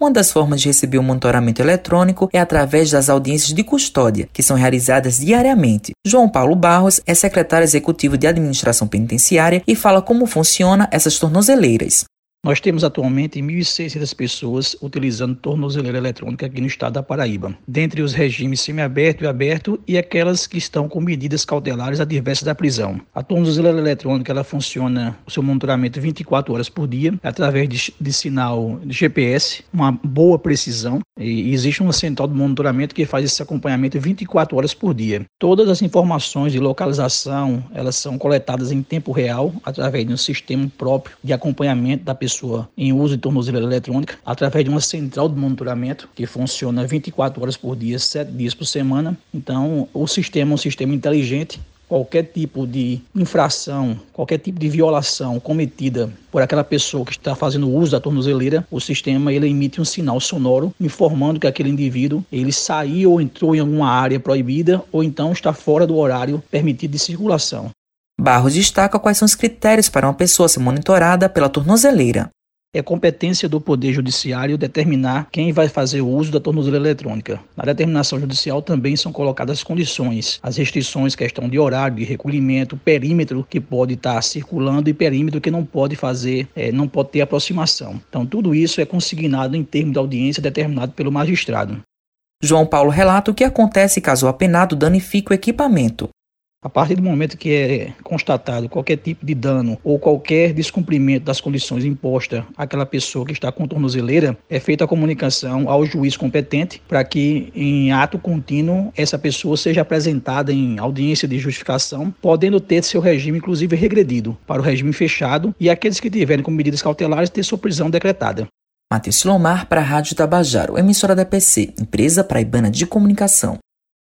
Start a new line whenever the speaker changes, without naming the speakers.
Uma das formas de receber o monitoramento eletrônico é através das audiências de custódia, que são realizadas diariamente. João Paulo Barros é secretário executivo de Administração Penitenciária e fala como funciona essas tornozeleiras.
Nós temos atualmente 1.600 pessoas utilizando tornozeleira eletrônica aqui no estado da Paraíba, dentre os regimes semiaberto e aberto e aquelas que estão com medidas cautelares adversas da prisão. A tornozeleira eletrônica ela funciona o seu monitoramento 24 horas por dia através de, de sinal de GPS, uma boa precisão e existe uma central de monitoramento que faz esse acompanhamento 24 horas por dia. Todas as informações de localização elas são coletadas em tempo real através de um sistema próprio de acompanhamento da pessoa pessoa em uso de tornozeleira eletrônica através de uma central de monitoramento que funciona 24 horas por dia, 7 dias por semana. Então, o sistema é um sistema inteligente qualquer tipo de infração, qualquer tipo de violação cometida por aquela pessoa que está fazendo uso da tornozeleira, o sistema ele emite um sinal sonoro informando que aquele indivíduo ele saiu ou entrou em alguma área proibida ou então está fora do horário permitido de circulação.
Barros destaca quais são os critérios para uma pessoa ser monitorada pela tornozeleira.
É competência do Poder Judiciário determinar quem vai fazer o uso da tornozeleira eletrônica. Na determinação judicial também são colocadas as condições, as restrições, questão de horário, de recolhimento, perímetro que pode estar circulando e perímetro que não pode fazer, é, não pode ter aproximação. Então, tudo isso é consignado em termos de audiência determinado pelo magistrado.
João Paulo relata o que acontece caso o apenado danifique o equipamento.
A partir do momento que é constatado qualquer tipo de dano ou qualquer descumprimento das condições impostas àquela pessoa que está com tornozeleira, é feita a comunicação ao juiz competente para que, em ato contínuo, essa pessoa seja apresentada em audiência de justificação, podendo ter seu regime, inclusive, regredido para o regime fechado e aqueles que tiverem como medidas cautelares ter sua prisão decretada.
Matheus Silomar para a Rádio Tabajaro, emissora da PC, empresa praibana de comunicação.